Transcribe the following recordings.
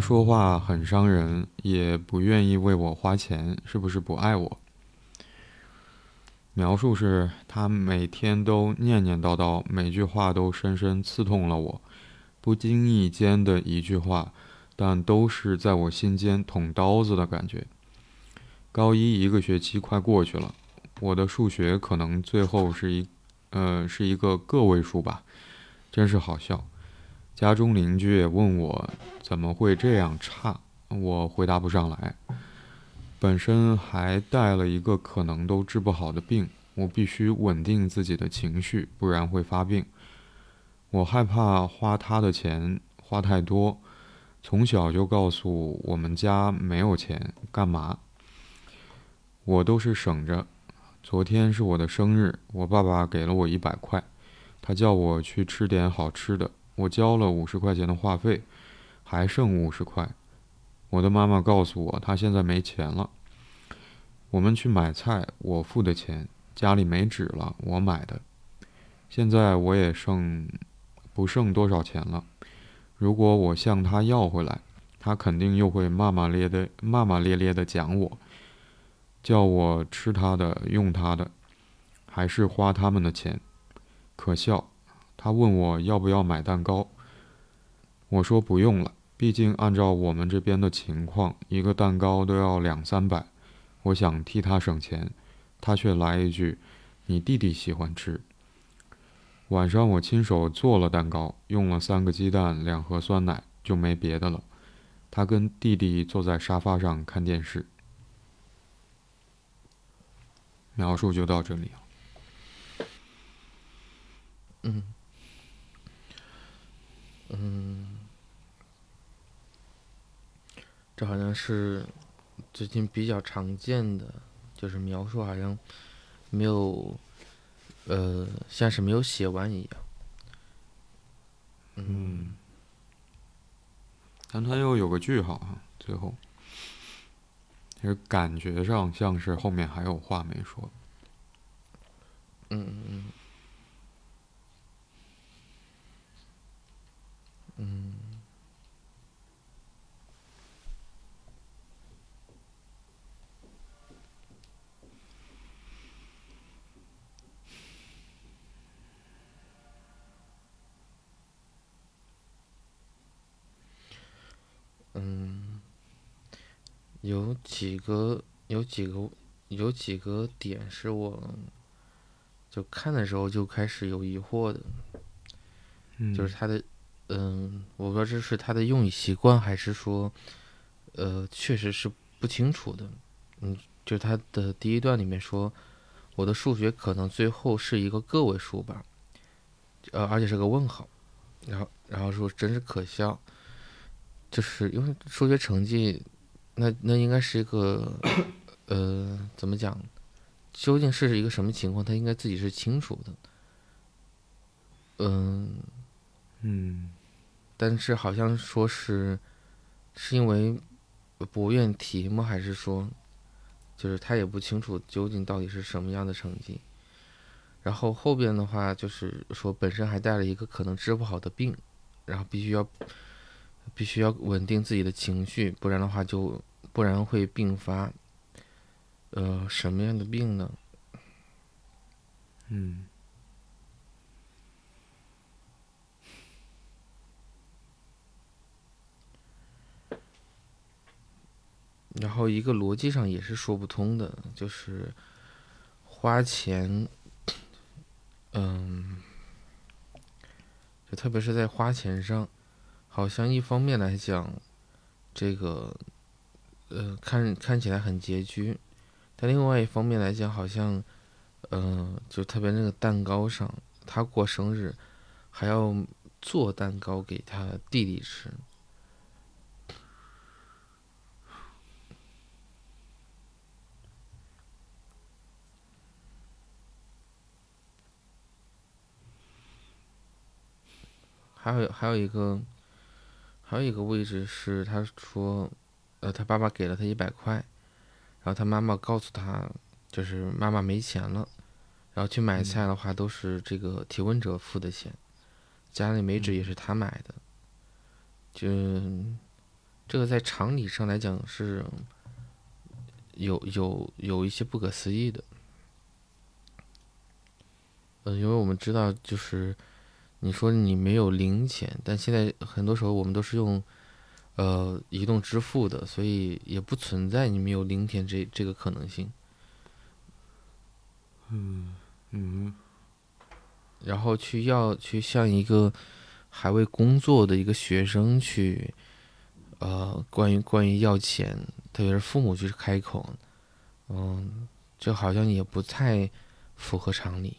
说话很伤人，也不愿意为我花钱，是不是不爱我？描述是他每天都念念叨叨，每句话都深深刺痛了我。不经意间的一句话，但都是在我心间捅刀子的感觉。高一一个学期快过去了，我的数学可能最后是一，呃，是一个个位数吧，真是好笑。家中邻居也问我怎么会这样差，我回答不上来。本身还带了一个可能都治不好的病，我必须稳定自己的情绪，不然会发病。我害怕花他的钱花太多，从小就告诉我们家没有钱干嘛。我都是省着。昨天是我的生日，我爸爸给了我一百块，他叫我去吃点好吃的。我交了五十块钱的话费，还剩五十块。我的妈妈告诉我，她现在没钱了。我们去买菜，我付的钱，家里没纸了，我买的。现在我也剩不剩多少钱了。如果我向她要回来，她肯定又会骂骂咧咧、骂骂咧咧的讲我。叫我吃她的，用她的，还是花他们的钱，可笑。她问我要不要买蛋糕，我说不用了，毕竟按照我们这边的情况，一个蛋糕都要两三百。我想替他省钱，他却来一句：“你弟弟喜欢吃。”晚上我亲手做了蛋糕，用了三个鸡蛋，两盒酸奶，就没别的了。他跟弟弟坐在沙发上看电视。描述就到这里了。嗯，嗯，这好像是最近比较常见的，就是描述好像没有，呃，像是没有写完一样。嗯，但他又有个句号啊，最后。其实感觉上像是后面还有话没说。嗯嗯嗯。嗯。有几个，有几个，有几个点是我，就看的时候就开始有疑惑的，就是他的，嗯，我不知道这是他的用语习惯，还是说，呃，确实是不清楚的，嗯，就是他的第一段里面说，我的数学可能最后是一个个位数吧，呃，而且是个问号，然后，然后说真是可笑，就是因为数学成绩。那那应该是一个，呃，怎么讲？究竟是一个什么情况？他应该自己是清楚的。嗯嗯，但是好像说是是因为不愿提吗？还是说，就是他也不清楚究竟到底是什么样的成绩？然后后边的话就是说，本身还带了一个可能治不好的病，然后必须要必须要稳定自己的情绪，不然的话就。不然会并发，呃，什么样的病呢？嗯。然后一个逻辑上也是说不通的，就是花钱，嗯，就特别是在花钱上，好像一方面来讲，这个。呃，看看起来很拮据，但另外一方面来讲，好像，嗯，就特别那个蛋糕上，他过生日还要做蛋糕给他弟弟吃。还有还有一个，还有一个位置是他说。呃，他爸爸给了他一百块，然后他妈妈告诉他，就是妈妈没钱了，然后去买菜的话都是这个提问者付的钱，家里没纸也是他买的，就这个在常理上来讲是有有有一些不可思议的。嗯，因为我们知道，就是你说你没有零钱，但现在很多时候我们都是用呃移动支付的，所以也不存在你没有零钱这这个可能性。嗯嗯，然后去要去向一个还未工作的一个学生去，呃，关于关于要钱，特别是父母去开口，嗯，这好像也不太符合常理。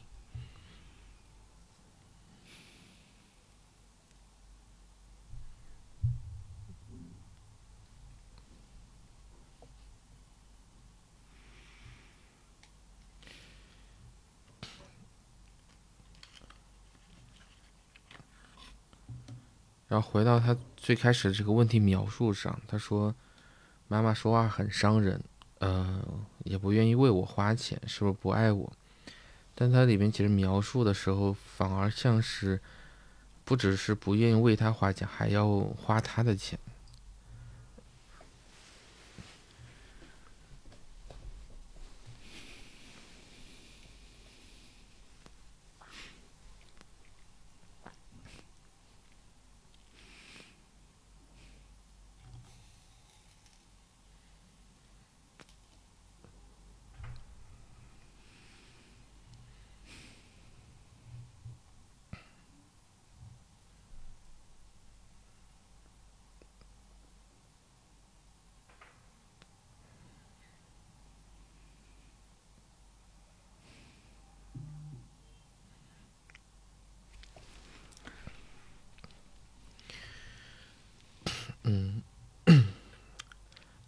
然后回到他最开始这个问题描述上，他说：“妈妈说话很伤人，呃，也不愿意为我花钱，是不是不爱我？”但他里面其实描述的时候，反而像是不只是不愿意为他花钱，还要花他的钱。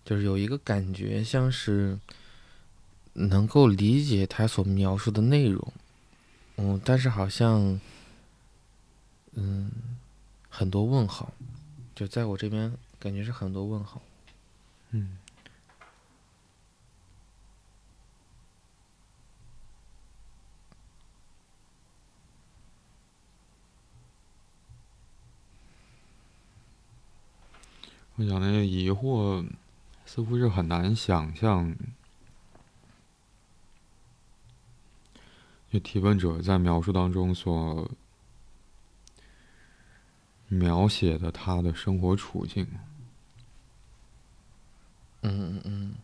就是有一个感觉，像是能够理解他所描述的内容，嗯，但是好像，嗯，很多问号，就在我这边感觉是很多问号，嗯。我想那个疑惑，似乎是很难想象，就提问者在描述当中所描写的他的生活处境。嗯嗯嗯。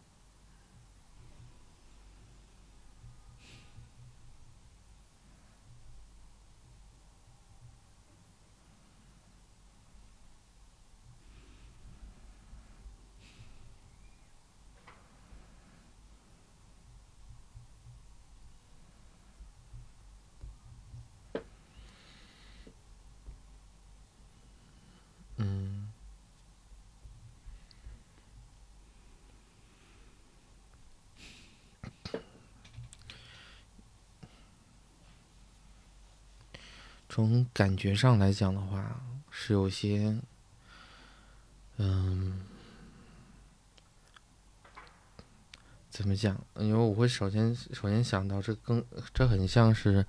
从感觉上来讲的话，是有些，嗯，怎么讲？因为我会首先首先想到，这更这很像是，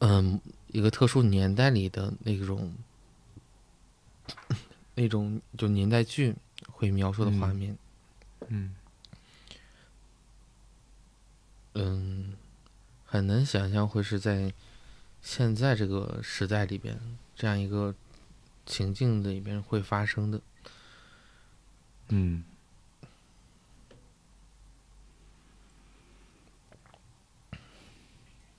嗯，一个特殊年代里的那种，那种就年代剧会描述的画面，嗯，嗯，很难想象会是在。现在这个时代里边，这样一个情境里边会发生的，嗯，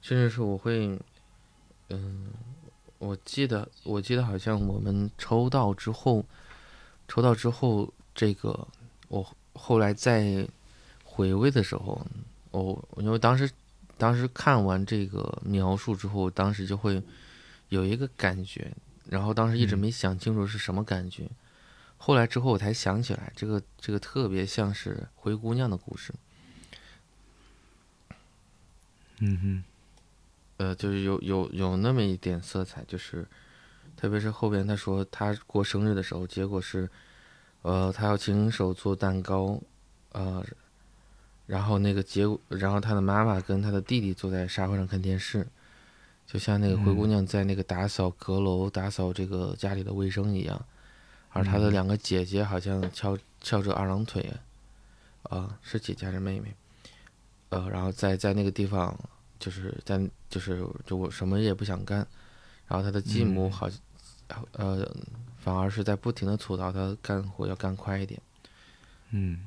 甚至是我会，嗯，我记得，我记得好像我们抽到之后，抽到之后，这个我后来在回味的时候。哦，因为当时，当时看完这个描述之后，当时就会有一个感觉，然后当时一直没想清楚是什么感觉，后来之后我才想起来，这个这个特别像是灰姑娘的故事。嗯哼，呃，就是有有有那么一点色彩，就是特别是后边他说他过生日的时候，结果是，呃，他要亲手做蛋糕，呃。然后那个结果，然后他的妈妈跟他的弟弟坐在沙发上看电视，就像那个灰姑嗯娘在那个打扫阁楼、打扫这个家里的卫生一样，而他的嗯两个姐姐好像翘翘着二郎腿，啊、是姐姐还是妹妹？呃，然后在在那个地方，就是在就是就我什么也不想干，然后他的继母嗯好，呃，反而是在不停的吐槽他干活要干快一点。嗯。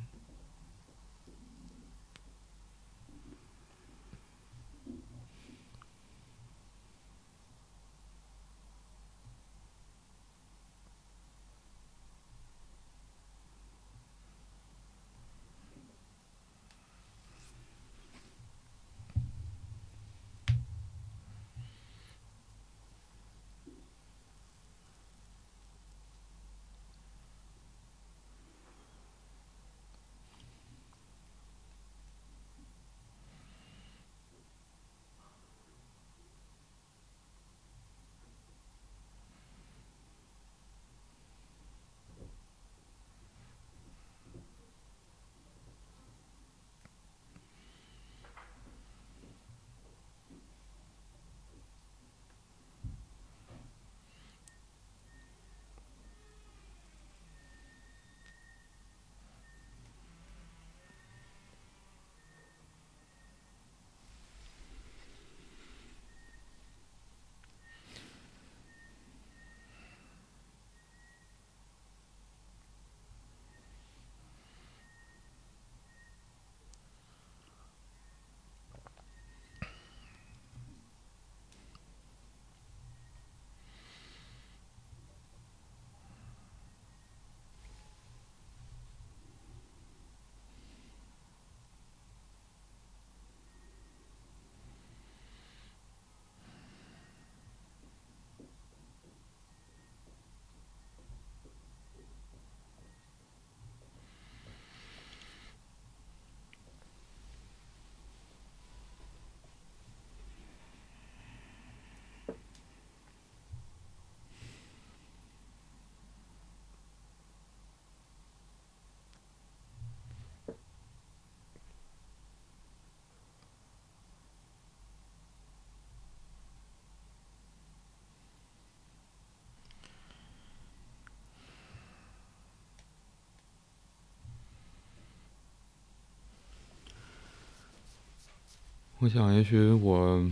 我想，也许我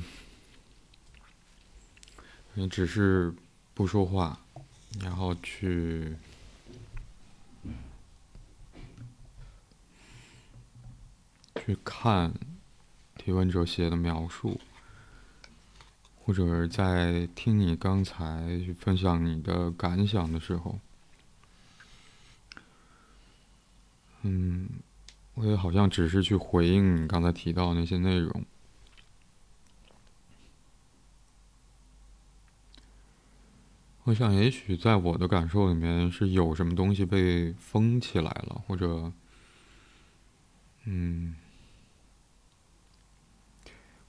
也只是不说话，然后去去看提问者写的描述，或者在听你刚才去分享你的感想的时候，嗯，我也好像只是去回应你刚才提到那些内容。我想，也许在我的感受里面是有什么东西被封起来了，或者，嗯，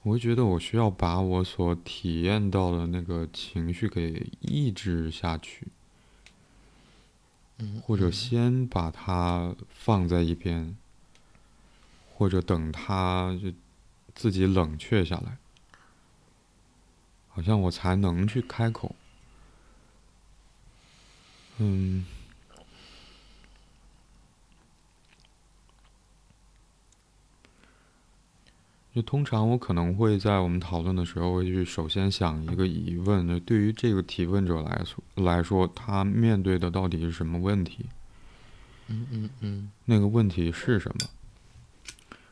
我会觉得我需要把我所体验到的那个情绪给抑制下去，嗯，或者嗯先把它放在一边，或者等它就自己冷却下来，好像我才能去开口。嗯，就通常我可能会在我们讨论的时候，会去首先想一个疑问，就对于这个提问者来说来说，他面对的到底是什么问题？嗯嗯嗯那个问题是什么？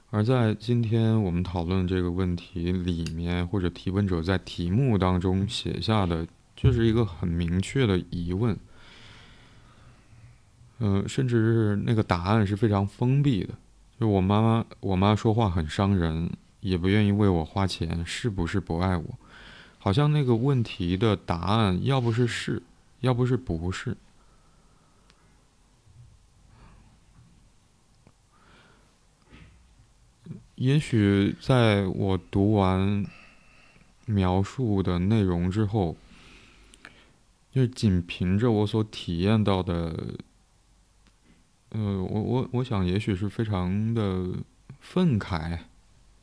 而在今天我们讨论这个问题里面，或者提问者在题目当中写下的，就是一个很明确的疑问。嗯、甚至是那个答案是非常封闭的。就我妈妈，我妈说话很伤人，也不愿意为我花钱，是不是不爱我？好像那个问题的答案，要不是是，要不是不是。也许在我读完描述的内容之后，就仅凭着我所体验到的，呃，我我我想，也许是非常的愤慨，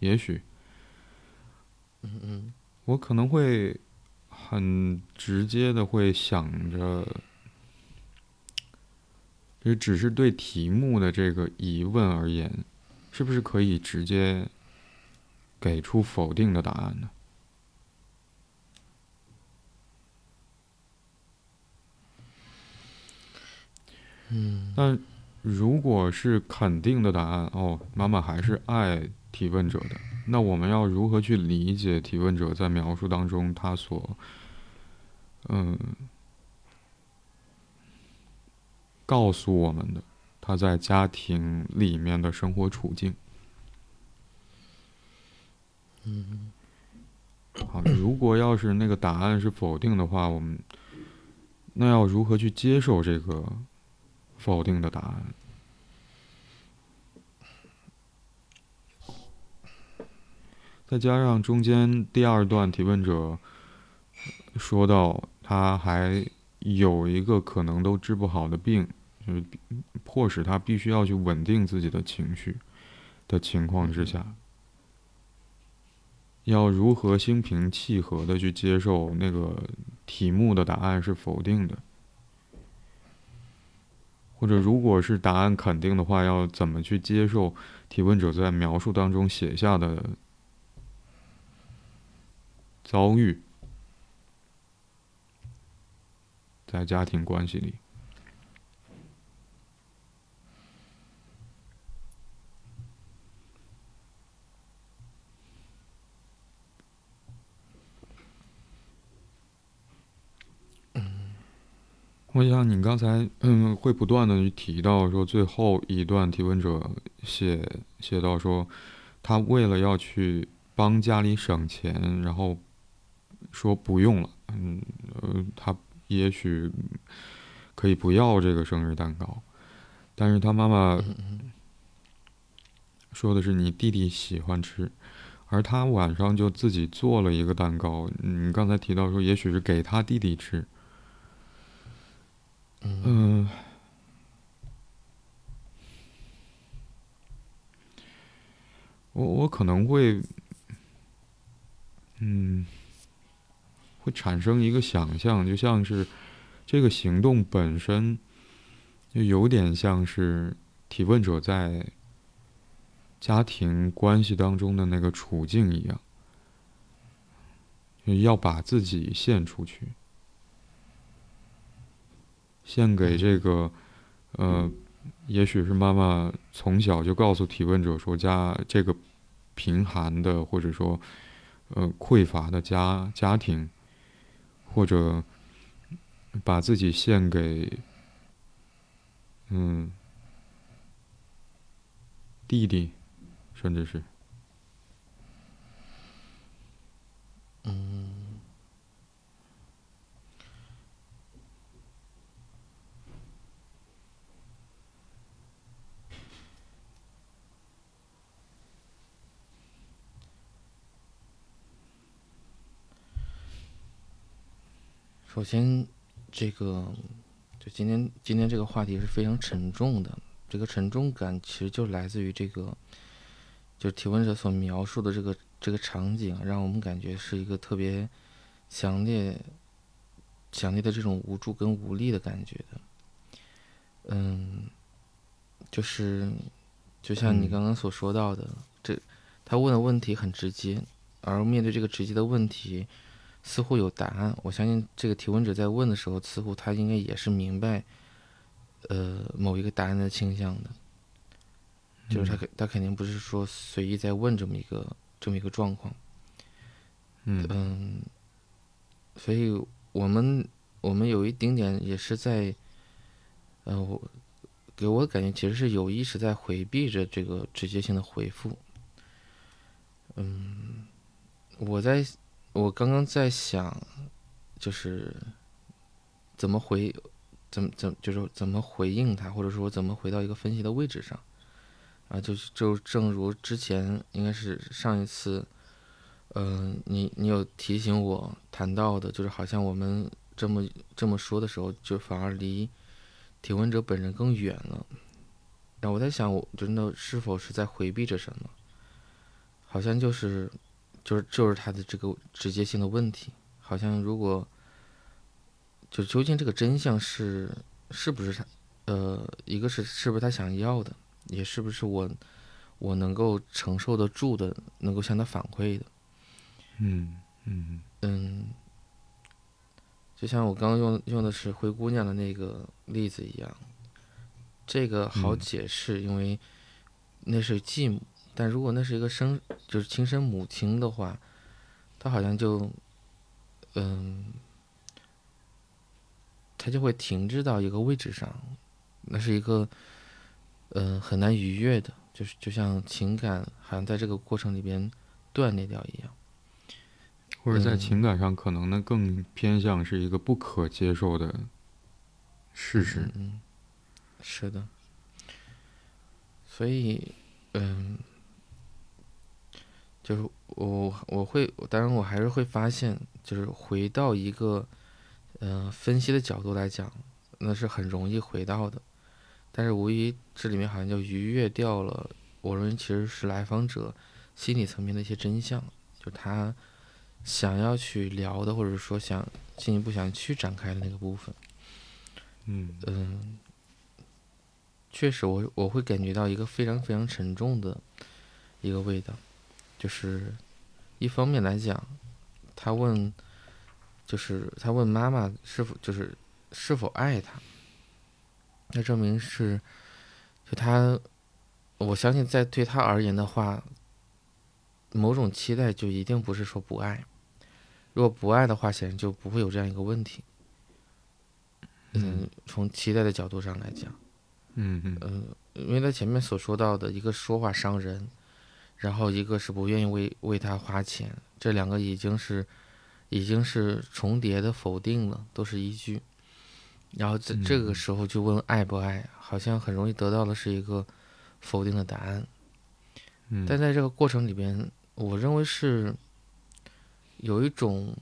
也许，嗯嗯我可能会很直接的会想着，这只是对题目的这个疑问而言，是不是可以直接给出否定的答案呢？嗯，但如果是肯定的答案，哦，妈妈还是爱提问者的。那我们要如何去理解提问者在描述当中他所，嗯，告诉我们的他在家庭里面的生活处境？嗯，好，如果要是那个答案是否定的话，我们那要如何去接受这个否定的答案？再加上中间第二段提问者说到，他还有一个可能都治不好的病，就是迫使他必须要去稳定自己的情绪的情况之下，要如何心平气和的去接受那个题目的答案是否定的，或者如果是答案肯定的话，要怎么去接受提问者在描述当中写下的？遭遇，在家庭关系里，我想你刚才嗯会不断的提到说，最后一段提问者写写到说，他为了要去帮家里省钱，然后。说不用了，嗯，呃，他也许可以不要这个生日蛋糕，但是他妈妈说的是你弟弟喜欢吃，而他晚上就自己做了一个蛋糕。你刚才提到说，也许是给他弟弟吃，嗯，我我可能会，嗯。会产生一个想象，就像是这个行动本身，就有点像是提问者在家庭关系当中的那个处境一样，要把自己献出去，献给这个，呃，也许是妈妈从小就告诉提问者说，家这个贫寒的或者说呃匮乏的家家庭。或者把自己献给，嗯，弟弟，甚至是，嗯。首先，这个就今天今天这个话题是非常沉重的。这个沉重感其实就来自于这个，就提问者所描述的这个这个场景，让我们感觉是一个特别强烈、强烈的这种无助跟无力的感觉的。嗯，就是就像你刚刚所说到的，这他问的问题很直接，而面对这个直接的问题。似乎有答案，我相信这个提问者在问的时候，似乎他应该也是明白，呃，某一个答案的倾向的，就是他肯他肯定不是说随意在问这么一个这么一个状况，嗯所以我们我们有一丁点也是在，呃，我给我的感觉其实是有意识在回避着这个直接性的回复，嗯，我在。我刚刚在想，就是怎么回，怎么怎么就是怎么回应他，或者说怎么回到一个分析的位置上，啊，就就正如之前应该是上一次，嗯，你你有提醒我谈到的，就是好像我们这么这么说的时候，就反而离提问者本人更远了。然后我在想，我真的是否是在回避着什么？好像就是。就是就是他的这个直接性的问题，好像如果就究竟这个真相是是不是他，呃，一个是是不是他想要的，也是不是我我能够承受得住的，能够向他反馈的。嗯嗯嗯，就像我刚刚用用的是灰姑娘的那个例子一样，这个好嗯解释，因为那是继母。但如果那是一个生就是亲生母亲的话，他好像就嗯，他就会停滞到一个位置上，那是一个嗯很难逾越的，就是就像情感好像在这个过程里边断裂掉一样。或者在嗯情感上可能呢更偏向是一个不可接受的事实。嗯，嗯是的。所以，嗯，就是我我会，当然我还是会发现，就是回到一个，嗯、分析的角度来讲，那是很容易回到的，但是无疑这里面好像就逾越掉了，我认为其实是来访者心理层面的一些真相，就他想要去聊的，或者说想进一步想去展开的那个部分。嗯嗯，确实我，我会感觉到一个非常非常沉重的一个味道，就是一方面来讲，他问，就是他问妈妈是否就是是否爱他，那证明是，就他，我相信在对他而言的话，某种期待就一定不是说不爱，如果不爱的话，显然就不会有这样一个问题。嗯，从期待的角度上来讲，嗯嗯。嗯，因为他前面所说到的一个说话伤人，然后一个是不愿意为为他花钱，这两个已经是已经是重叠的否定了，都是依据。然后在这个嗯时候就问爱不爱，好像很容易得到的是一个否定的答案。嗯，但在这个过程里边，我认为是有一种，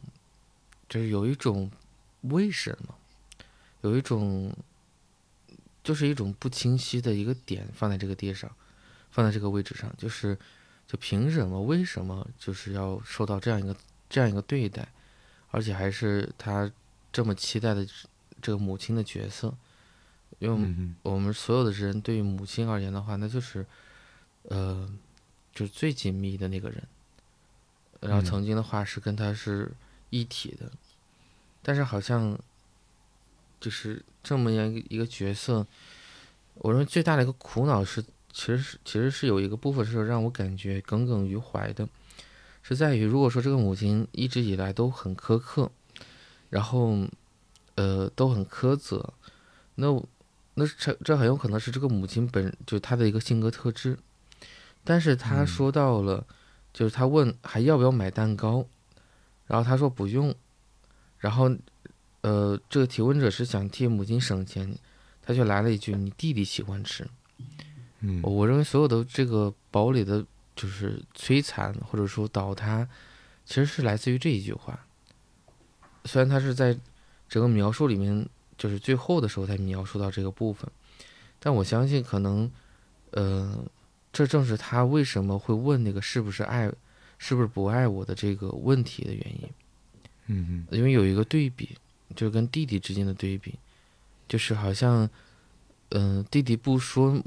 就是有一种为什么，有一种，就是一种不清晰的一个点放在这个地上，放在这个位置上，就是就凭什么，为什么就是要受到这样一个这样一个对待，而且还是他这么期待的这个母亲的角色，因为我们所有的人对于母亲而言的话，那就是，呃，就是最紧密的那个人。然后嗯。曾经的话是跟他是一体的，但是好像就是这么样一个一个角色，我认为最大的一个苦恼是，其实是其实是有一个部分是让我感觉耿耿于怀的，是在于如果说这个母亲一直以来都很苛刻，然后呃都很苛责，那那这这很有可能是这个母亲本就她的一个性格特质，但是她嗯。说到了，就是她问还要不要买蛋糕，然后她说不用，然后呃这个提问者是想替母亲省钱，他就来了一句你弟弟喜欢吃，嗯我认为所有的这个堡垒的，就是摧残或者说倒塌，其实是来自于这一句话。虽然他是在整个描述里面，就是最后的时候才描述到这个部分，但我相信可能，呃，这正是他为什么会问那个是不是爱，是不是不爱我的这个问题的原因。嗯嗯因为有一个对比，就是跟弟弟之间的对比，就是好像，嗯、弟弟不说，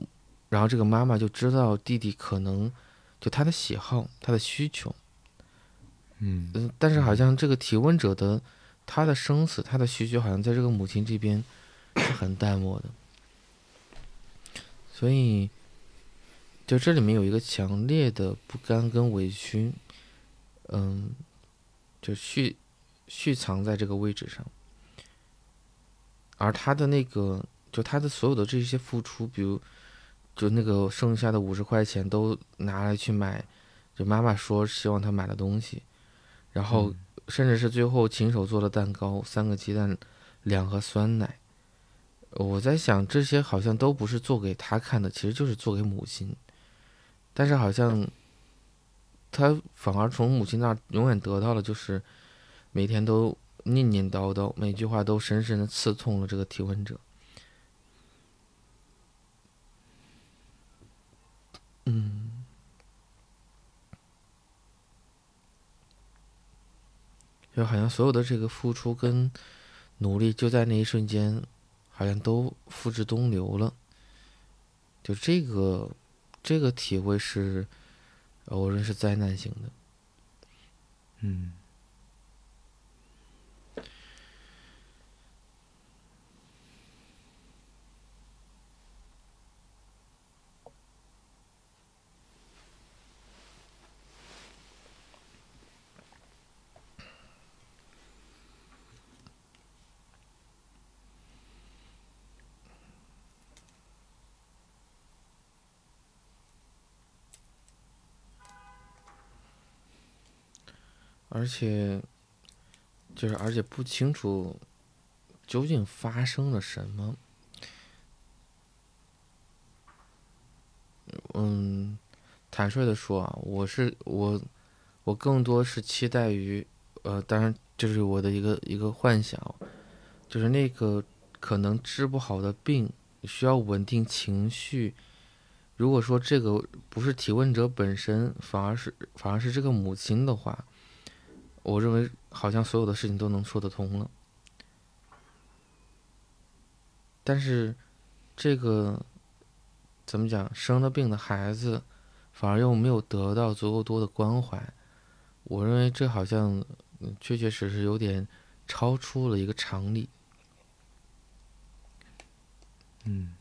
然后这个妈妈就知道弟弟可能就他的喜好、他的需求，嗯。嗯、但是好。像这个提问者的他的生死、他的需求，好像在这个母亲这边是很淡漠的，所以，就这里面有一个强烈的不甘跟委屈，嗯，就蓄蓄藏在这个位置上，而他的那个，就他的所有的这些付出，比如，就那个剩下的五十块钱都拿来去买，就妈妈说希望他买的东西，然后嗯甚至是最后亲手做的蛋糕，三个鸡蛋，两盒酸奶。我在想，这些好像都不是做给他看的，其实就是做给母亲。但是好像他反而从母亲那儿永远得到了，就是每天都念念叨叨，每句话都深深的刺痛了这个提问者。就好像所有的这个付出跟努力，就在那一瞬间，好像都付之东流了。就这个这个体会是，我认为是灾难性的。嗯。而且，就是而且不清楚究竟发生了什么。嗯，坦率的说啊，我是我，我更多是期待于，呃，当然这是我的一个一个幻想，就是那个可能治不好的病，需要稳定情绪。如果说这个不是提问者本身，反而是反而是这个母亲的话。我认为好像所有的事情都能说得通了，但是这个怎么讲？生了病的孩子反而又没有得到足够多的关怀，我认为这好像确确实实有点超出了一个常理。嗯，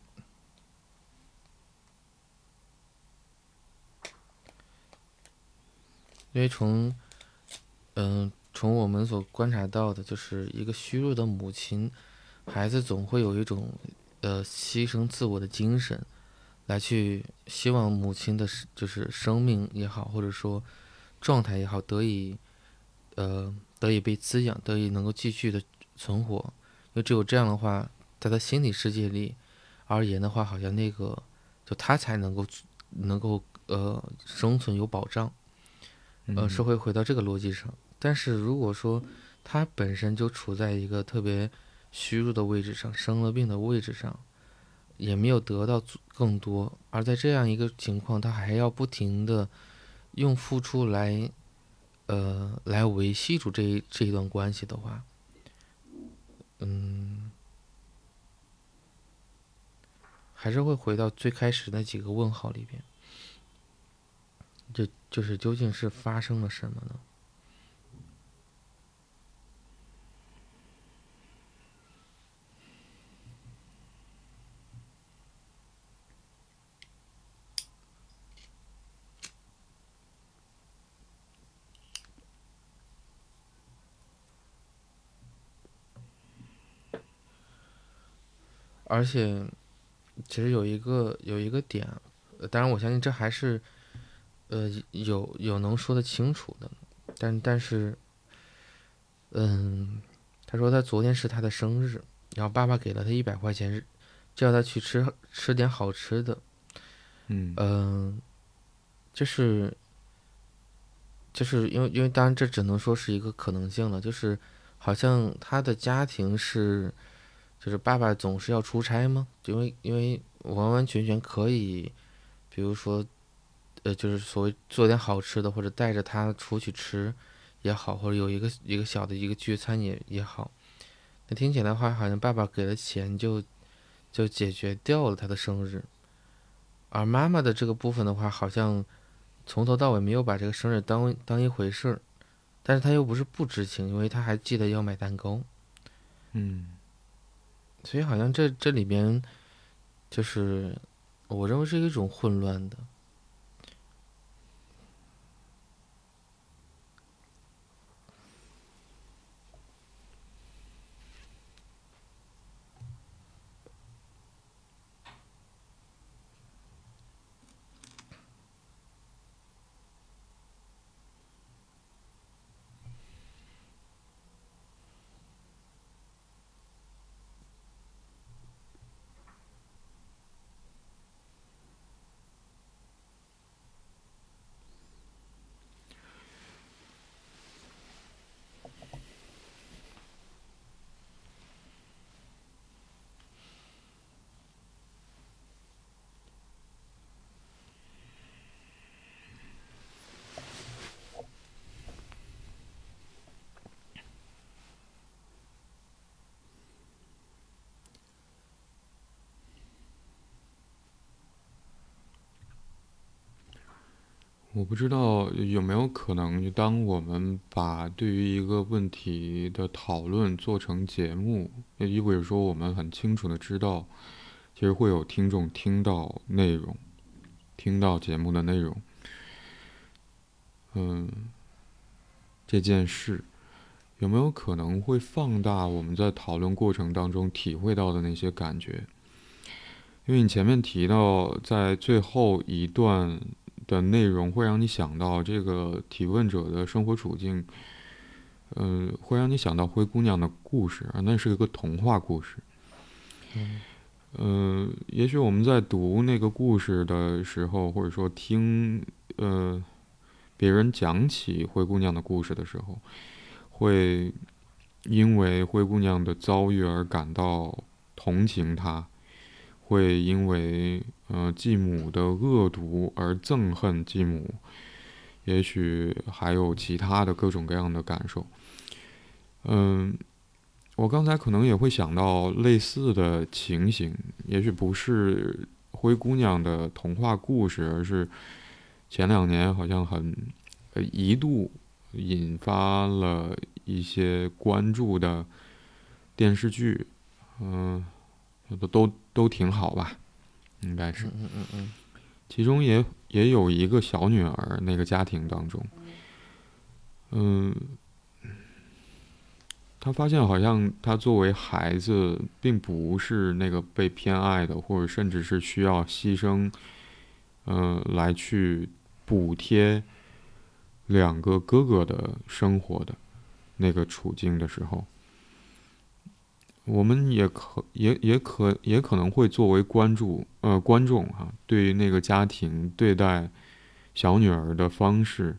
因为从。嗯，从我们所观察到的，就是一个虚弱的母亲，孩子总会有一种呃牺牲自我的精神，来去希望母亲的就是生命也好，或者说状态也好，得以呃得以被滋养，得以能够继续的存活。因为只有这样的话，在他心理世界里而言的话，好像那个就他才能够能够呃生存有保障，呃，是会回到这个逻辑上。但是如果说他本身就处在一个特别虚弱的位置上，生了病的位置上，也没有得到更多，而在这样一个情况，他还要不停的用付出来，呃，来维系住这一这一段关系的话，嗯，还是会回到最开始那几个问号里边，就就是究竟是发生了什么呢？而且，其实有一个有一个点，当然我相信这还是，呃，有有能说得清楚的，但但是，嗯，他说他昨天是他的生日，然后爸爸给了他一百块钱，叫他去吃吃点好吃的，嗯嗯，就是就是因为因为当然这只能说是一个可能性了，就是好像他的家庭是。就是爸爸总是要出差吗？因为因为完完全全可以，比如说，呃，就是所谓做点好吃的，或者带着他出去吃也好，或者有一个一个小的一个聚餐也也好。那听起来的话，好像爸爸给了钱就就解决掉了他的生日，而妈妈的这个部分的话，好像从头到尾没有把这个生日当当一回事儿，但是他又不是不知情，因为他还记得要买蛋糕，嗯。所以好像这这里边，就是我认为是一种混乱的。我不知道有没有可能，当我们把对于一个问题的讨论做成节目，也意味着说我们很清楚的知道，其实会有听众听到内容，听到节目的内容。嗯，这件事有没有可能会放大我们在讨论过程当中体会到的那些感觉？因为你前面提到，在最后一段。的内容会让你想到这个提问者的生活处境，嗯，会让你想到灰姑娘的故事啊，那是一个童话故事。嗯，呃，也许我们在读那个故事的时候，或者说听呃别人讲起灰姑娘的故事的时候，会因为灰姑娘的遭遇而感到同情她。会因为呃继母的恶毒而憎恨继母，也许还有其他的各种各样的感受。嗯，我刚才可能也会想到类似的情形，也许不是灰姑娘的童话故事，而是前两年好像很呃一度引发了一些关注的电视剧，嗯。都都都挺好吧，应该是。嗯嗯嗯。其中也也有一个小女儿，那个家庭当中，嗯，他发现好像他作为孩子，并不是那个被偏爱的，或者甚至是需要牺牲，嗯，来去补贴两个哥哥的生活的那个处境的时候。我们也可也也可也可能会作为关注呃观众哈，对于那个家庭对待小女儿的方式，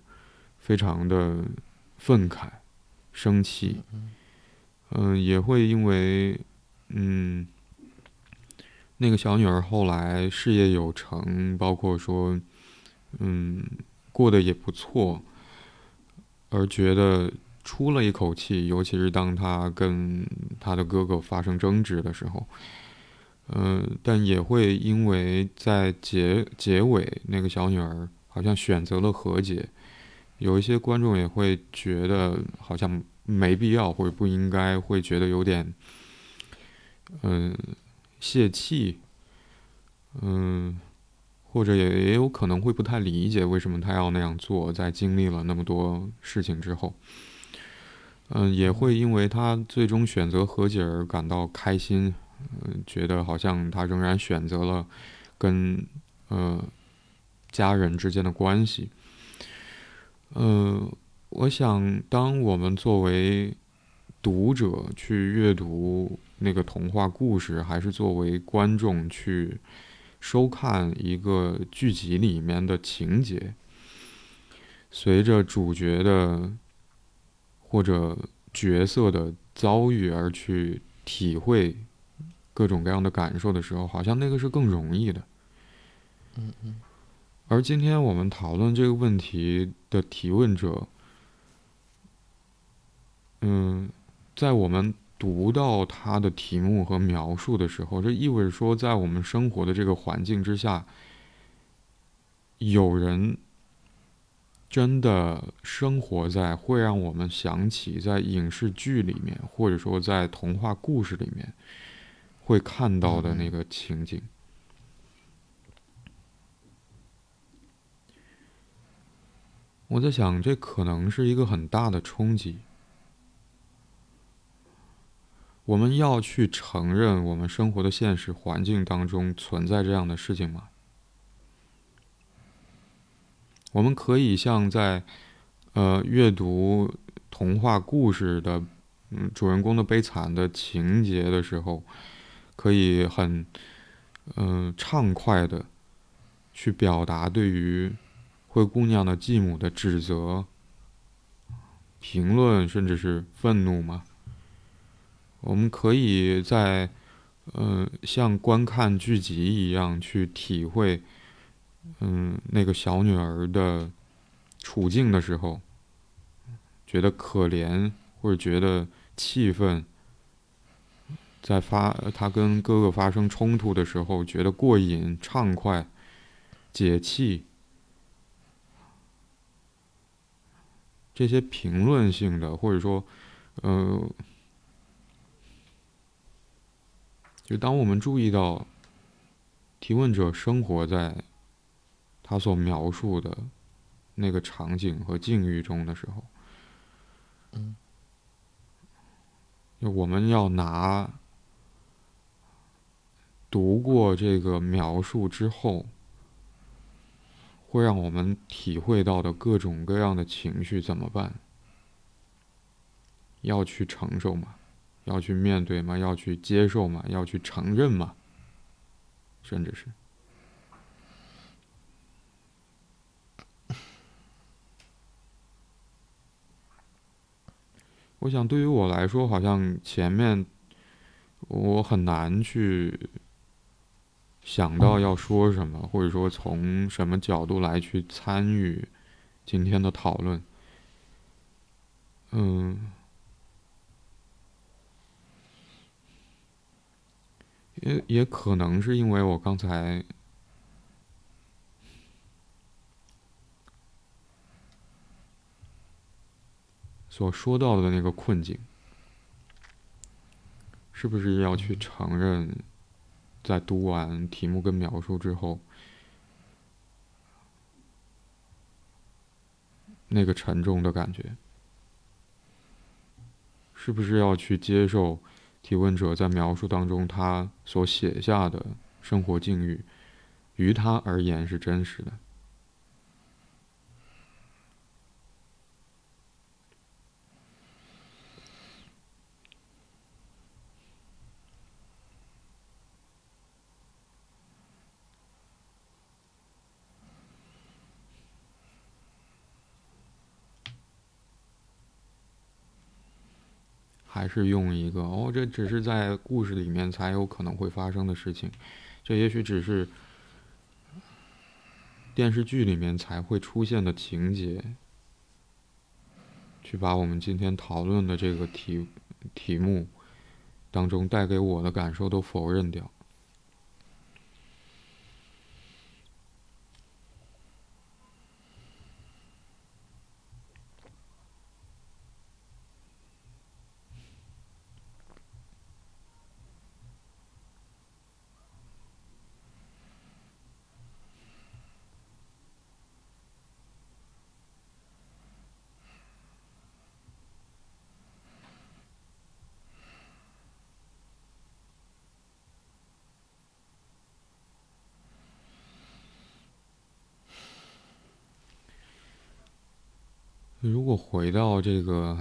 非常的愤慨、生气，嗯，也会因为嗯那个小女儿后来事业有成，包括说嗯过得也不错，而觉得。出了一口气，尤其是当他跟他的哥哥发生争执的时候，嗯，但也会因为在结结尾，那个小女儿好像选择了和解，有一些观众也会觉得好像没必要或者不应该，会觉得有点，嗯，泄气，嗯，或者也也有可能会不太理解为什么他要那样做，在经历了那么多事情之后。嗯，也会因为他最终选择和解而感到开心，嗯，觉得好像他仍然选择了跟呃家人之间的关系。嗯，我想，当我们作为读者去阅读那个童话故事，还是作为观众去收看一个剧集里面的情节，随着主角的。或者角色的遭遇而去体会各种各样的感受的时候，好像那个是更容易的。嗯嗯。而今天我们讨论这个问题的提问者，嗯，在我们读到他的题目和描述的时候，这意味着说，在我们生活的这个环境之下，有人。真的生活在会让我们想起在影视剧里面，或者说在童话故事里面会看到的那个情景。我在想，这可能是一个很大的冲击。我们要去承认我们生活的现实环境当中存在这样的事情吗？我们可以像在，呃，阅读童话故事的，嗯，主人公的悲惨的情节的时候，可以很，嗯，畅快的去表达对于灰姑娘的继母的指责、评论，甚至是愤怒吗？我们可以在，呃，像观看剧集一样去体会。嗯，那个小女儿的处境的时候，觉得可怜或者觉得气愤，在发他跟哥哥发生冲突的时候，觉得过瘾、畅快、解气，这些评论性的，或者说，呃，就当我们注意到提问者生活在他所描述的那个场景和境遇中的时候，嗯，就我们要拿读过这个描述之后。会让我们体会到的各种各样的情绪怎么办？要去承受吗？要去面对吗？要去接受吗？要去承认吗？甚至是，我想对于我来说，好像前面我很难去。想到要说什么，或者说从什么角度来去参与今天的讨论，嗯，也也可能是因为我刚才所说到的那个困境，是不是要去承认？在读完题目跟描述之后，那个沉重的感觉，是不是要去接受提问者在描述当中他所写下的生活境遇，于他而言是真实的？还是用一个哦，这只是在故事里面才有可能会发生的事情，这也许只是电视剧里面才会出现的情节，去把我们今天讨论的这个题题目当中带给我的感受都否认掉。如果回到这个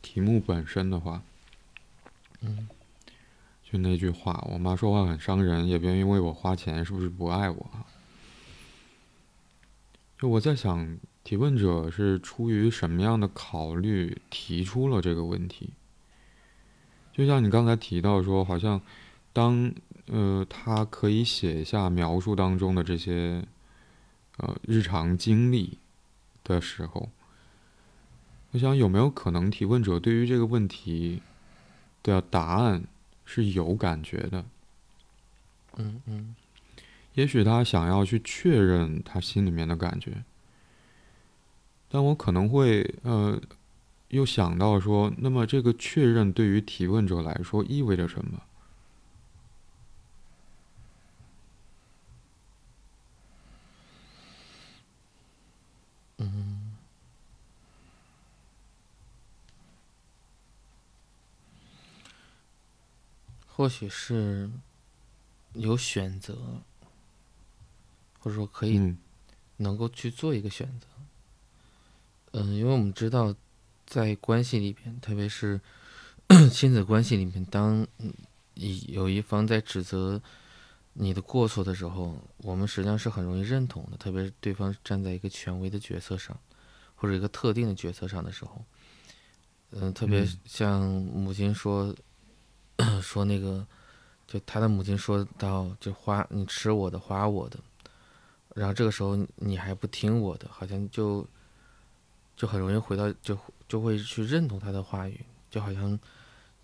题目本身的话，嗯，就那句话，我妈说话很伤人，也不愿意为我花钱，是不是不爱我？就我在想，提问者是出于什么样的考虑提出了这个问题？就像你刚才提到说，好像当呃他可以写下描述当中的这些呃日常经历的时候。我想，有没有可能提问者对于这个问题的答案是有感觉的？嗯嗯。也许他想要去确认他心里面的感觉，但我可能会呃，又想到说，那么这个确认对于提问者来说意味着什么？嗯。或许是有选择，或者说可以能够去做一个选择。嗯，因为我们知道，在关系里边，特别是 亲子关系里面，当一有一方在指责你的过错的时候，我们实际上是很容易认同的。特别是对方站在一个权威的角色上，或者一个特定的角色上的时候，嗯，特别像母亲说。说那个，就他的母亲说到，就花你吃我的，花我的，然后这个时候你还不听我的，好像就就很容易回到，就就会去认同他的话语，就好像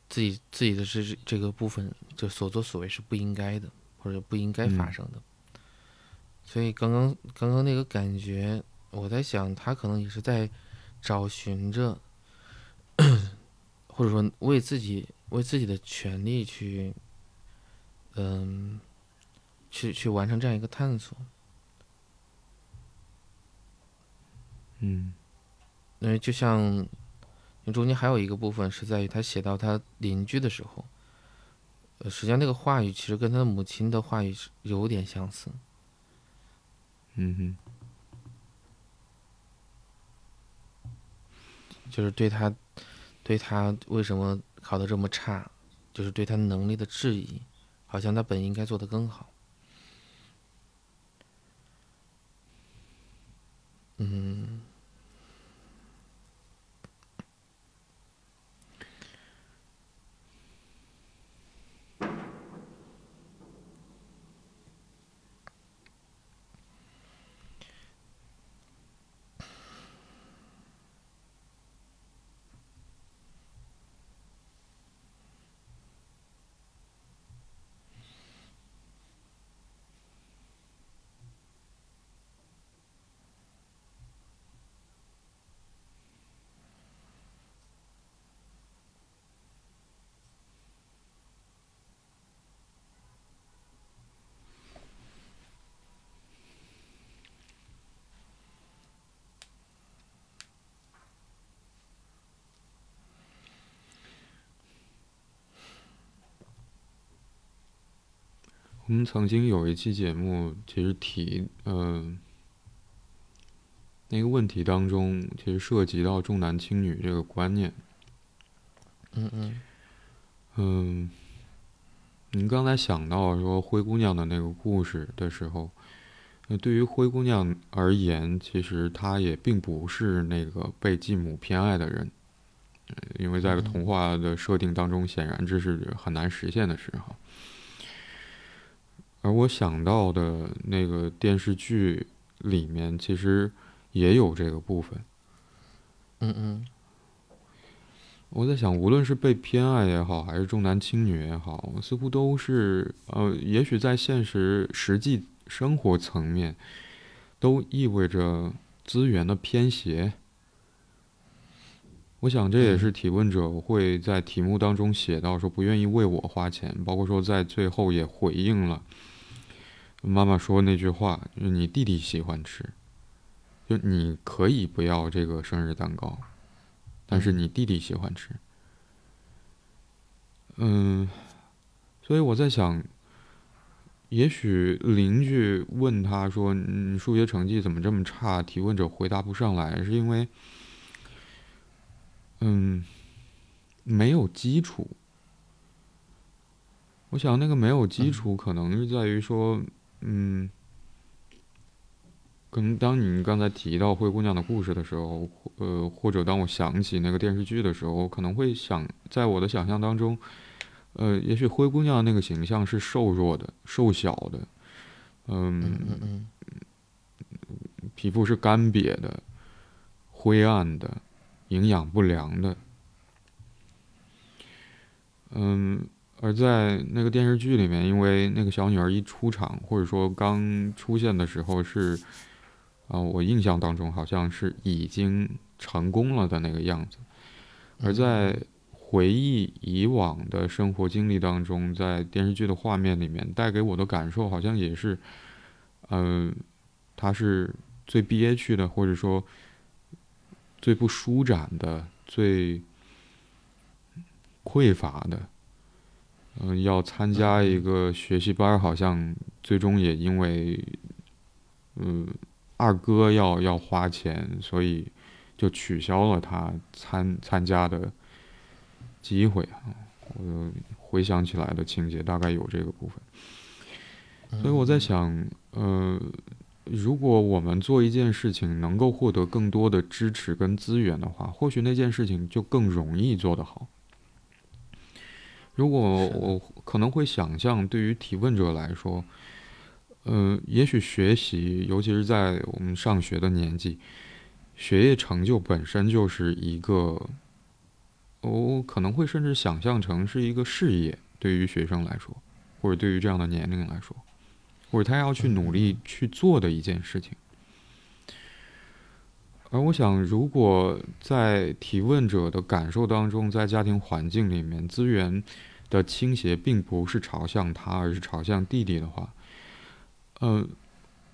自己自己的这这个部分，就所作所为是不应该的，或者不应该发生的。所以刚刚刚刚那个感觉，我在想，他可能也是在找寻着，或者说为自己为自己的权利去，嗯，去去完成这样一个探索。嗯，因为就像，中间还有一个部分是在于他写到他邻居的时候，呃，实际上那个话语其实跟他的母亲的话语是有点相似。嗯哼，就是对他，对他为什么考的这么差，就是对他能力的质疑，好像他本应该做的更好。嗯。们曾经有一期节目，其实提，呃，那个问题当中，其实涉及到重男轻女这个观念。嗯嗯。嗯，您刚才想到说灰姑娘的那个故事的时候，那对于灰姑娘而言，其实她也并不是那个被继母偏爱的人，因为在童话的设定当中，显然这是很难实现的事哈。而我想到的那个电视剧里面，其实也有这个部分。嗯嗯。我在想，无论是被偏爱也好，还是重男轻女也好，似乎都是呃，也许在现实实际生活层面，都意味着资源的偏斜。我想这也是提问者会在题目当中写到说不愿意为我花钱，包括说在最后也回应了。妈妈说那句话，就是你弟弟喜欢吃，就你可以不要这个生日蛋糕，但是你弟弟喜欢吃。嗯，所以我在想，也许邻居问他说：“你数学成绩怎么这么差？”提问者回答不上来，是因为，嗯，没有基础。我想那个没有基础，可能是在于说。嗯，可能当你刚才提到灰姑娘的故事的时候，呃，或者当我想起那个电视剧的时候，可能会想，在我的想象当中，呃，也许灰姑娘那个形象是瘦弱的、瘦小的，嗯，皮肤是干瘪的、灰暗的、营养不良的，嗯。而在那个电视剧里面，因为那个小女儿一出场，或者说刚出现的时候是，啊，我印象当中好像是已经成功了的那个样子。而在回忆以往的生活经历当中，在电视剧的画面里面带给我的感受，好像也是，嗯，她是最憋屈的，或者说最不舒展的、最匮乏的。嗯，要参加一个学习班，好像最终也因为，嗯，二哥要要花钱，所以就取消了他参参加的机会啊。我回想起来的情节大概有这个部分，所以我在想，呃，如果我们做一件事情能够获得更多的支持跟资源的话，或许那件事情就更容易做得好。如果我可能会想象，对于提问者来说，呃，也许学习，尤其是在我们上学的年纪，学业成就本身就是一个，我可能会甚至想象成是一个事业，对于学生来说，或者对于这样的年龄来说，或者他要去努力去做的一件事情。而我想，如果在提问者的感受当中，在家庭环境里面，资源的倾斜并不是朝向他，而是朝向弟弟的话，呃，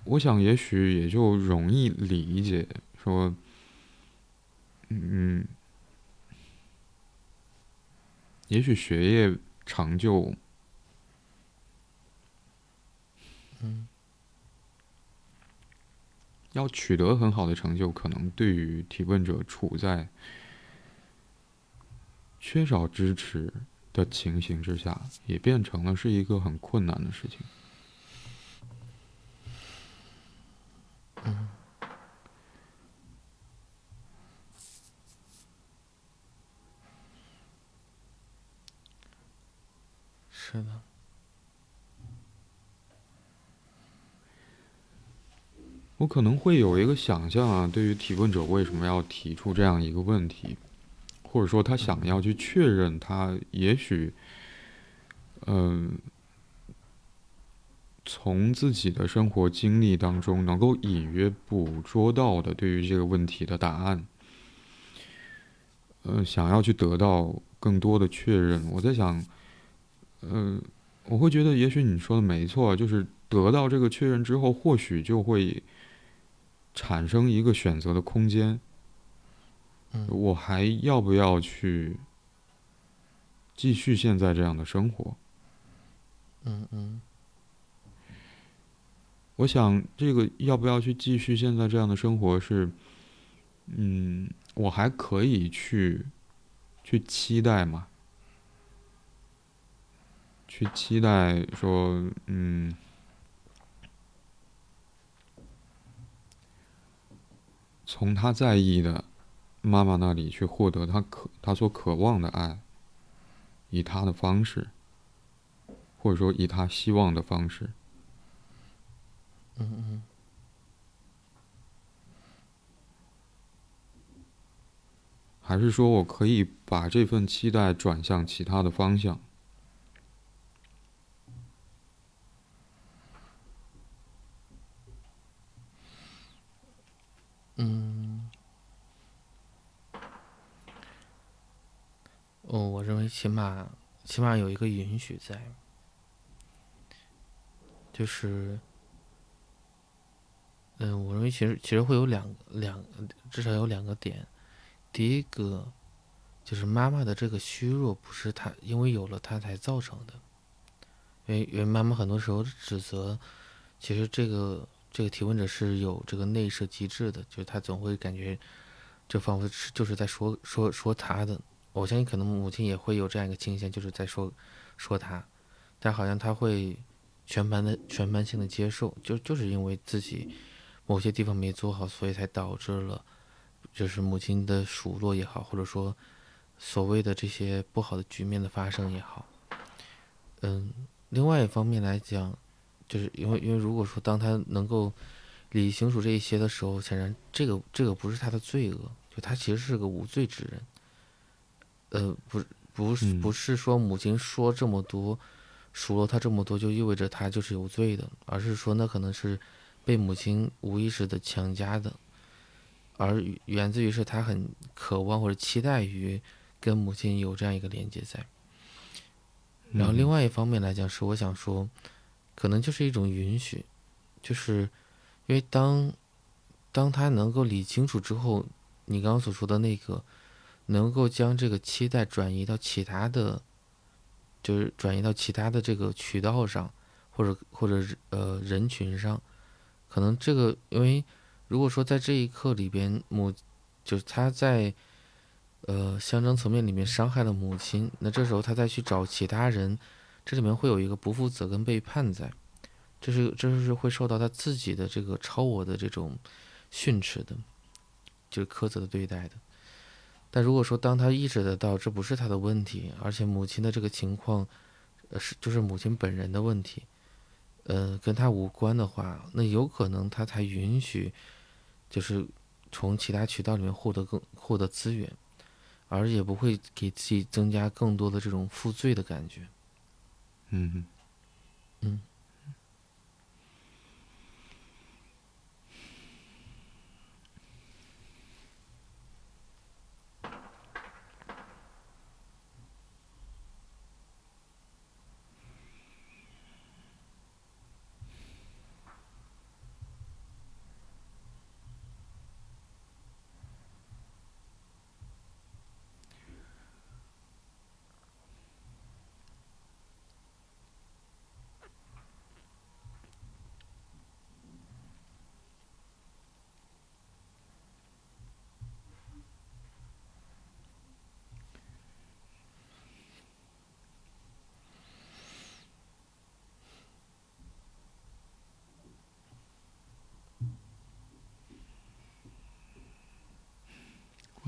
我想也许也就容易理解，说，嗯，也许学业成就，嗯。要取得很好的成就，可能对于提问者处在缺少支持的情形之下，也变成了是一个很困难的事情。嗯，是的。我可能会有一个想象啊，对于提问者为什么要提出这样一个问题，或者说他想要去确认他也许，嗯，从自己的生活经历当中能够隐约捕捉到的对于这个问题的答案，嗯，想要去得到更多的确认。我在想，嗯，我会觉得也许你说的没错，就是得到这个确认之后，或许就会。产生一个选择的空间，嗯我还要不要去继续现在这样的生活？嗯嗯。我想，这个要不要去继续现在这样的生活是，嗯，我还可以去去期待嘛？去期待说，嗯。从他在意的妈妈那里去获得他渴他所渴望的爱，以他的方式，或者说以他希望的方式。嗯嗯。还是说我可以把这份期待转向其他的方向？嗯，哦，我认为起码起码有一个允许在，就是，嗯，我认为其实其实会有两两至少有两个点，第一个就是妈妈的这个虚弱不是她因为有了她才造成的，因为因为妈妈很多时候指责，其实这个。这个提问者是有这个内设机制的，就是他总会感觉，就仿佛是就是在说说说他的。我相信可能母亲也会有这样一个倾向，就是在说说他，但好像他会全盘的全盘性的接受，就就是因为自己某些地方没做好，所以才导致了就是母亲的数落也好，或者说所谓的这些不好的局面的发生也好。嗯，另外一方面来讲。就是因为，因为如果说当他能够理清楚这一些的时候，显然这个这个不是他的罪恶，就他其实是个无罪之人。呃，不，不是，不是说母亲说这么多，数落他这么多，就意味着他就是有罪的，而是说那可能是被母亲无意识的强加的，而源自于是他很渴望或者期待于跟母亲有这样一个连接在。然后另外一方面来讲，是我想说。可能就是一种允许，就是因为当当他能够理清楚之后，你刚刚所说的那个，能够将这个期待转移到其他的，就是转移到其他的这个渠道上，或者或者呃人群上，可能这个因为如果说在这一刻里边母就是他在呃象征层面里面伤害了母亲，那这时候他再去找其他人。这里面会有一个不负责跟背叛在，这是这是会受到他自己的这个超我的这种训斥的，就是苛责的对待的。但如果说当他意识得到这不是他的问题，而且母亲的这个情况，呃是就是母亲本人的问题，呃跟他无关的话，那有可能他才允许，就是从其他渠道里面获得更获得资源，而也不会给自己增加更多的这种负罪的感觉。嗯嗯，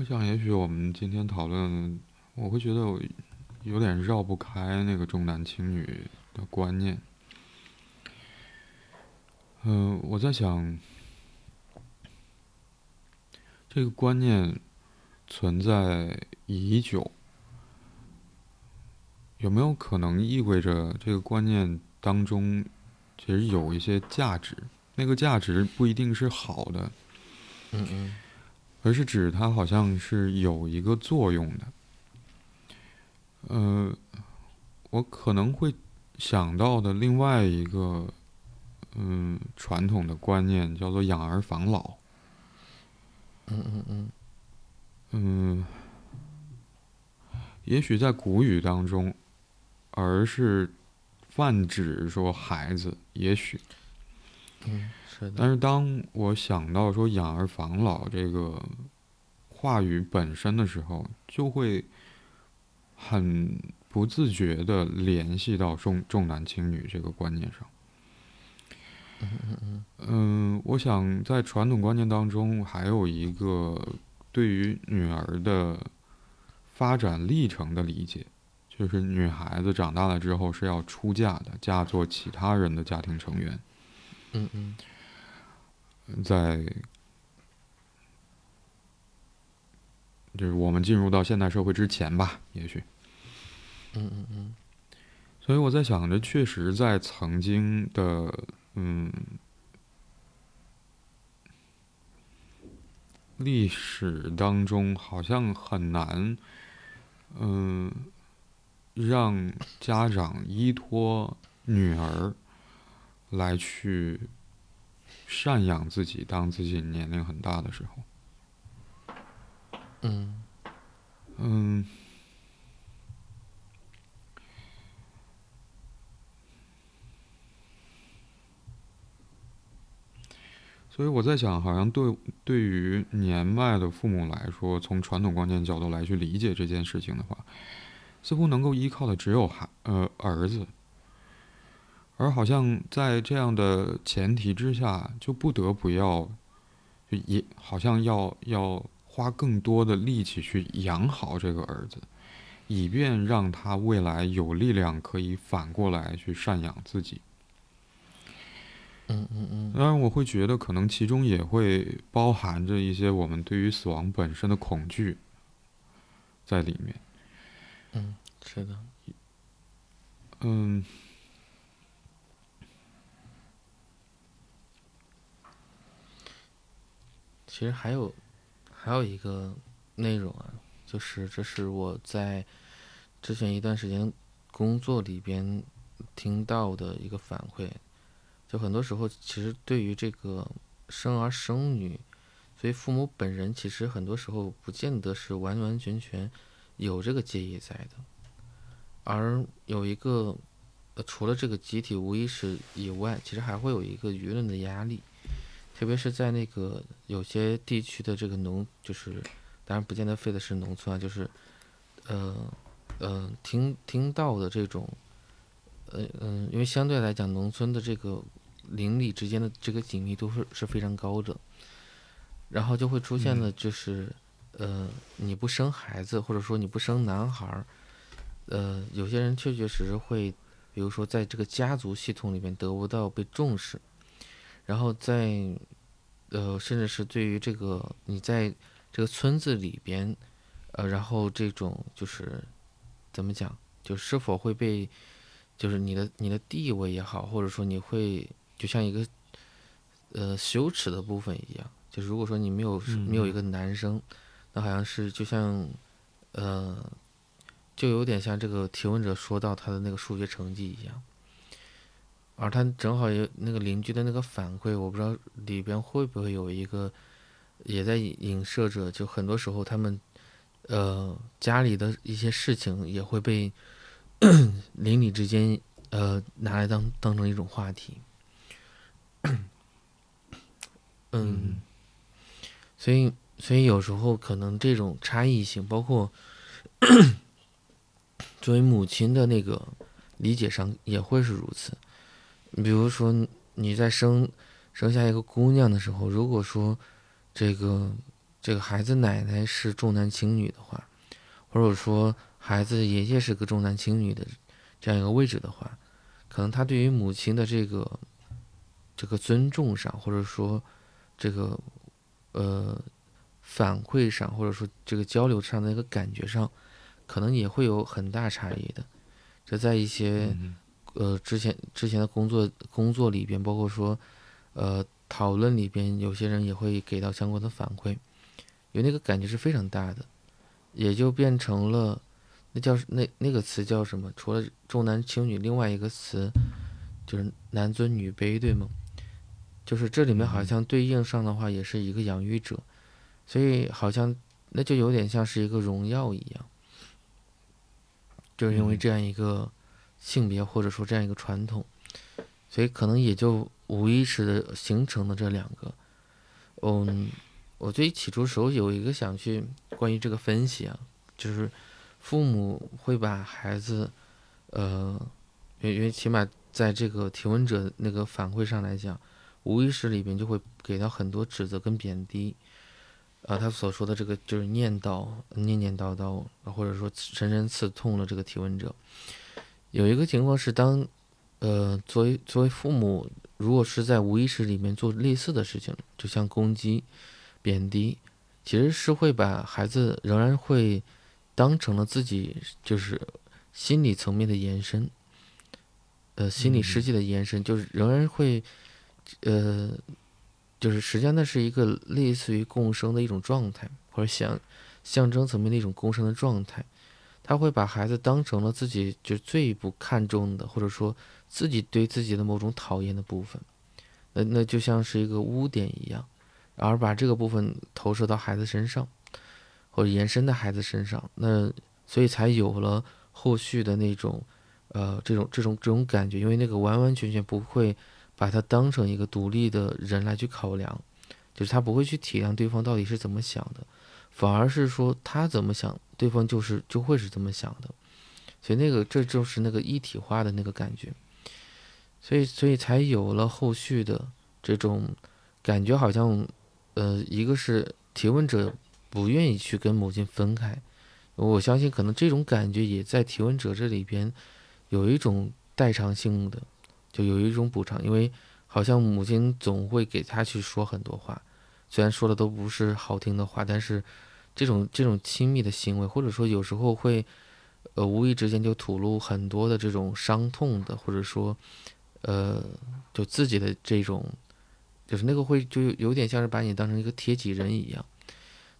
像，也许我们今天讨论，我会觉得有点绕不开那个重男轻女的观念。嗯，我在想，这个观念存在已久，有没有可能意味着这个观念当中其实有一些价值？那个价值不一定是好的。嗯嗯。而是指它好像是有一个作用的，呃，我可能会想到的另外一个，嗯，传统的观念叫做养儿防老。嗯嗯嗯。嗯，也许在古语当中，儿是泛指说孩子，也许。嗯。但是当我想到说“养儿防老”这个话语本身的时候，就会很不自觉的联系到重重男轻女这个观念上。嗯嗯嗯。嗯，我想在传统观念当中，还有一个对于女儿的发展历程的理解，就是女孩子长大了之后是要出嫁的，嫁做其他人的家庭成员。嗯嗯。在，就是我们进入到现代社会之前吧，也许。嗯嗯嗯。所以我在想着，确实在曾经的嗯历史当中，好像很难嗯让家长依托女儿来去。赡养自己，当自己年龄很大的时候。嗯。嗯。所以我在想，好像对对于年迈的父母来说，从传统观念角度来去理解这件事情的话，似乎能够依靠的只有孩呃儿子。而好像在这样的前提之下，就不得不要，就也好像要要花更多的力气去养好这个儿子，以便让他未来有力量可以反过来去赡养自己。嗯嗯嗯。当然，我会觉得可能其中也会包含着一些我们对于死亡本身的恐惧在里面。嗯，是的。嗯。其实还有，还有一个内容啊，就是这是我在之前一段时间工作里边听到的一个反馈，就很多时候其实对于这个生儿生女，所以父母本人其实很多时候不见得是完完全全有这个介意在的，而有一个除了这个集体无意识以外，其实还会有一个舆论的压力。特别是在那个有些地区的这个农，就是当然不见得非得是农村啊，就是，呃，呃，听听到的这种，呃嗯，因为相对来讲，农村的这个邻里之间的这个紧密度是是非常高的，然后就会出现了，就是，呃，你不生孩子，或者说你不生男孩儿，呃，有些人确确实实会，比如说在这个家族系统里面得不到被重视。然后在，呃，甚至是对于这个你在这个村子里边，呃，然后这种就是怎么讲，就是否会被，就是你的你的地位也好，或者说你会就像一个呃羞耻的部分一样，就是如果说你没有没有一个男生，那好像是就像呃，就有点像这个提问者说到他的那个数学成绩一样。而他正好有那个邻居的那个反馈，我不知道里边会不会有一个，也在影射着，就很多时候他们，呃，家里的一些事情也会被 邻里之间呃拿来当当成一种话题。嗯，所以所以有时候可能这种差异性，包括 作为母亲的那个理解上，也会是如此。比如说，你在生生下一个姑娘的时候，如果说这个这个孩子奶奶是重男轻女的话，或者说孩子爷爷是个重男轻女的这样一个位置的话，可能他对于母亲的这个这个尊重上，或者说这个呃反馈上，或者说这个交流上的一个感觉上，可能也会有很大差异的。这在一些呃之前之前的工作工作里边，包括说呃讨论里边，有些人也会给到相关的反馈。有那个感觉是非常大的，也就变成了那叫那那个词叫什么？除了重男轻女，另外一个词就是男尊女卑，对吗？就是这里面好像对应上的话，也是一个养育者，所以好像那就有点像是一个荣耀一样，就是因为这样一个性别或者说这样一个传统，所以可能也就无意识的形成了这两个，嗯。我最起初时候有一个想去关于这个分析啊，就是父母会把孩子，呃，因为起码在这个提问者那个反馈上来讲，无意识里边就会给到很多指责跟贬低，啊，他所说的这个就是念叨、念念叨叨，或者说深深刺痛了这个提问者。有一个情况是，当呃作为作为父母，如果是在无意识里面做类似的事情，就像攻击。贬低，其实是会把孩子仍然会当成了自己就是心理层面的延伸，呃，心理世界的延伸，就是仍然会，呃，就是实际上那是一个类似于共生的一种状态，或者象象征层面的一种共生的状态，他会把孩子当成了自己就最不看重的，或者说自己对自己的某种讨厌的部分，那那就像是一个污点一样。而把这个部分投射到孩子身上，或者延伸到孩子身上，那所以才有了后续的那种，呃，这种这种这种感觉，因为那个完完全全不会把他当成一个独立的人来去考量，就是他不会去体谅对方到底是怎么想的，反而是说他怎么想，对方就是就会是这么想的，所以那个这就是那个一体化的那个感觉，所以所以才有了后续的这种感觉，好像。呃，一个是提问者不愿意去跟母亲分开，我相信可能这种感觉也在提问者这里边有一种代偿性的，就有一种补偿，因为好像母亲总会给他去说很多话，虽然说的都不是好听的话，但是这种这种亲密的行为，或者说有时候会呃无意之间就吐露很多的这种伤痛的，或者说呃就自己的这种。就是那个会就有点像是把你当成一个贴己人一样，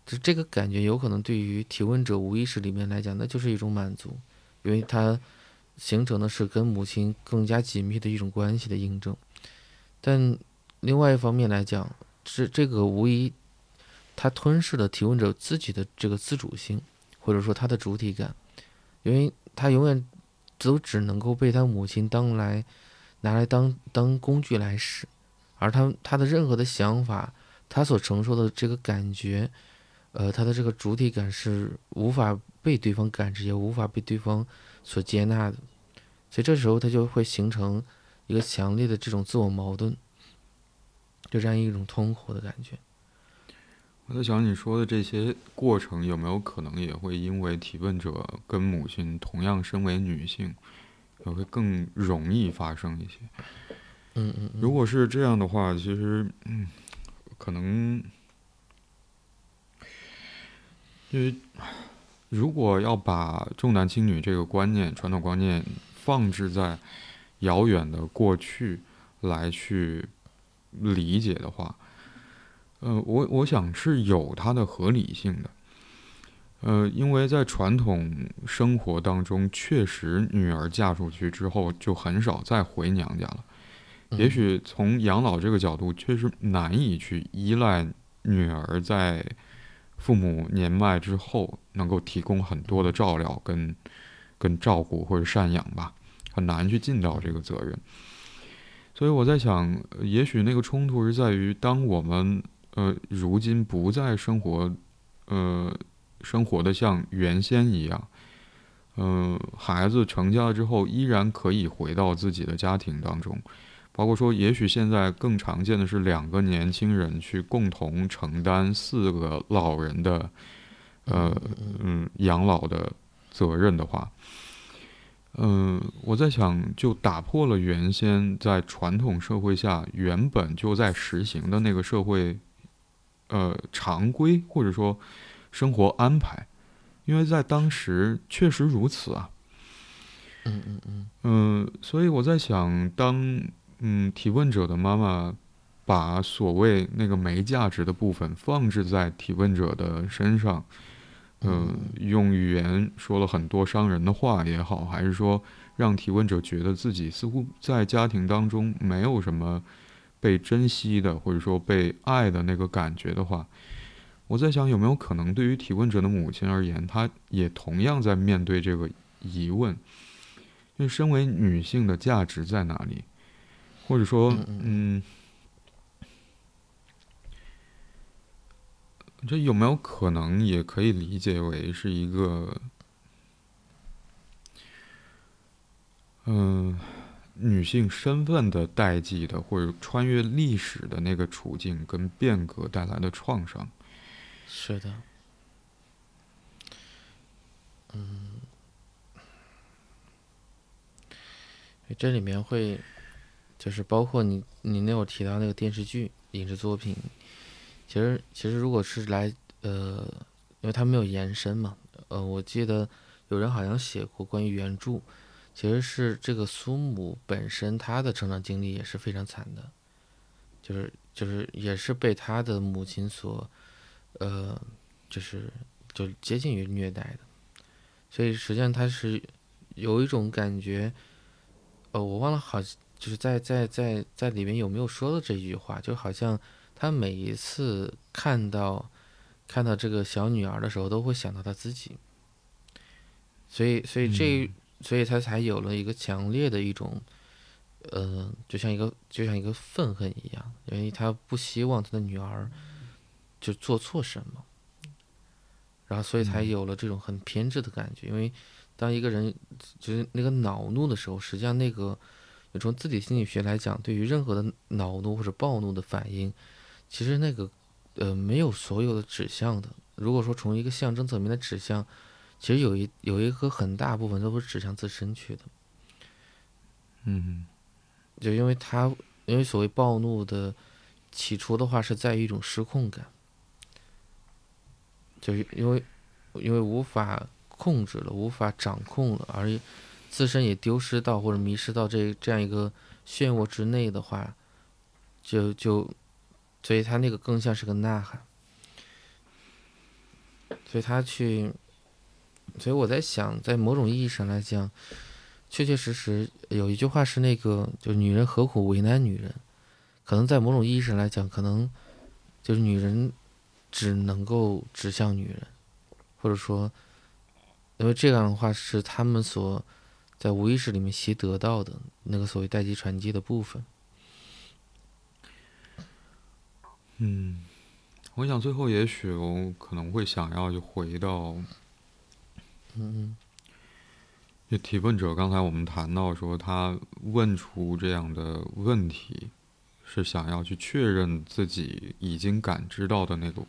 就这个感觉有可能对于提问者无意识里面来讲，那就是一种满足，因为它形成的是跟母亲更加紧密的一种关系的印证。但另外一方面来讲，是这个无疑，它吞噬了提问者自己的这个自主性，或者说他的主体感，因为他永远都只能够被他母亲当来拿来当当工具来使。而他他的任何的想法，他所承受的这个感觉，呃，他的这个主体感是无法被对方感知，也无法被对方所接纳的，所以这时候他就会形成一个强烈的这种自我矛盾，就这样一种痛苦的感觉。我在想，你说的这些过程有没有可能也会因为提问者跟母亲同样身为女性，也会更容易发生一些？嗯嗯，如果是这样的话，其实嗯，可能因为如果要把重男轻女这个观念、传统观念放置在遥远的过去来去理解的话，呃，我我想是有它的合理性的。呃，因为在传统生活当中，确实女儿嫁出去之后就很少再回娘家了。也许从养老这个角度，确实难以去依赖女儿在父母年迈之后能够提供很多的照料跟跟照顾或者赡养吧，很难去尽到这个责任。所以我在想，也许那个冲突是在于，当我们呃如今不再生活呃生活的像原先一样，嗯，孩子成家之后，依然可以回到自己的家庭当中。包括说，也许现在更常见的是两个年轻人去共同承担四个老人的，呃嗯养老的责任的话，嗯，我在想，就打破了原先在传统社会下原本就在实行的那个社会，呃常规或者说生活安排，因为在当时确实如此啊。嗯嗯嗯。嗯，所以我在想，当。嗯，提问者的妈妈把所谓那个没价值的部分放置在提问者的身上，嗯，用语言说了很多伤人的话也好，还是说让提问者觉得自己似乎在家庭当中没有什么被珍惜的，或者说被爱的那个感觉的话，我在想有没有可能，对于提问者的母亲而言，她也同样在面对这个疑问：，因为身为女性的价值在哪里？或者说，嗯，这有没有可能也可以理解为是一个，嗯，女性身份的代际的，或者穿越历史的那个处境跟变革带来的创伤？是的，嗯，这里面会。就是包括你，你那会儿提到那个电视剧、影视作品，其实其实如果是来，呃，因为它没有延伸嘛，呃，我记得有人好像写过关于原著，其实是这个苏母本身她的成长经历也是非常惨的，就是就是也是被她的母亲所，呃，就是就接近于虐待的，所以实际上她是有一种感觉，呃，我忘了好。就是在在在在里面有没有说的这句话？就好像她每一次看到看到这个小女儿的时候，都会想到她自己。所以，所以这，所以他才有了一个强烈的一种，呃，就像一个就像一个愤恨一样，因为他不希望他的女儿就做错什么，然后所以才有了这种很偏执的感觉。因为当一个人就是那个恼怒的时候，实际上那个。从自体心理学来讲，对于任何的恼怒或者暴怒的反应，其实那个呃没有所有的指向的。如果说从一个象征层面的指向，其实有一有一个很大部分都是指向自身去的。嗯，就因为他因为所谓暴怒的起初的话是在于一种失控感，就是因为因为无法控制了，无法掌控了，而。自身也丢失到或者迷失到这这样一个漩涡之内的话，就就，所以他那个更像是个呐喊，所以他去，所以我在想，在某种意义上来讲，确确实实有一句话是那个，就是女人何苦为难女人？可能在某种意义上来讲，可能就是女人只能够指向女人，或者说，因为这样的话是他们所。在无意识里面习得到的那个所谓代际传递的部分。嗯，我想最后也许我可能会想要就回到，嗯，就提问者刚才我们谈到说他问出这样的问题，是想要去确认自己已经感知到的那个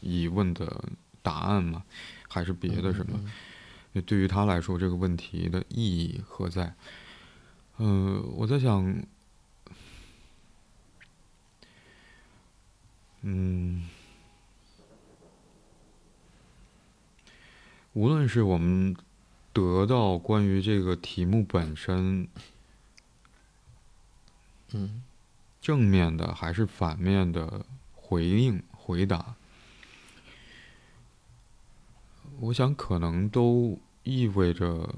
疑问的答案吗？还是别的什么？对于他来说，这个问题的意义何在？嗯，我在想，嗯，无论是我们得到关于这个题目本身，嗯，正面的还是反面的回应回答。我想，可能都意味着，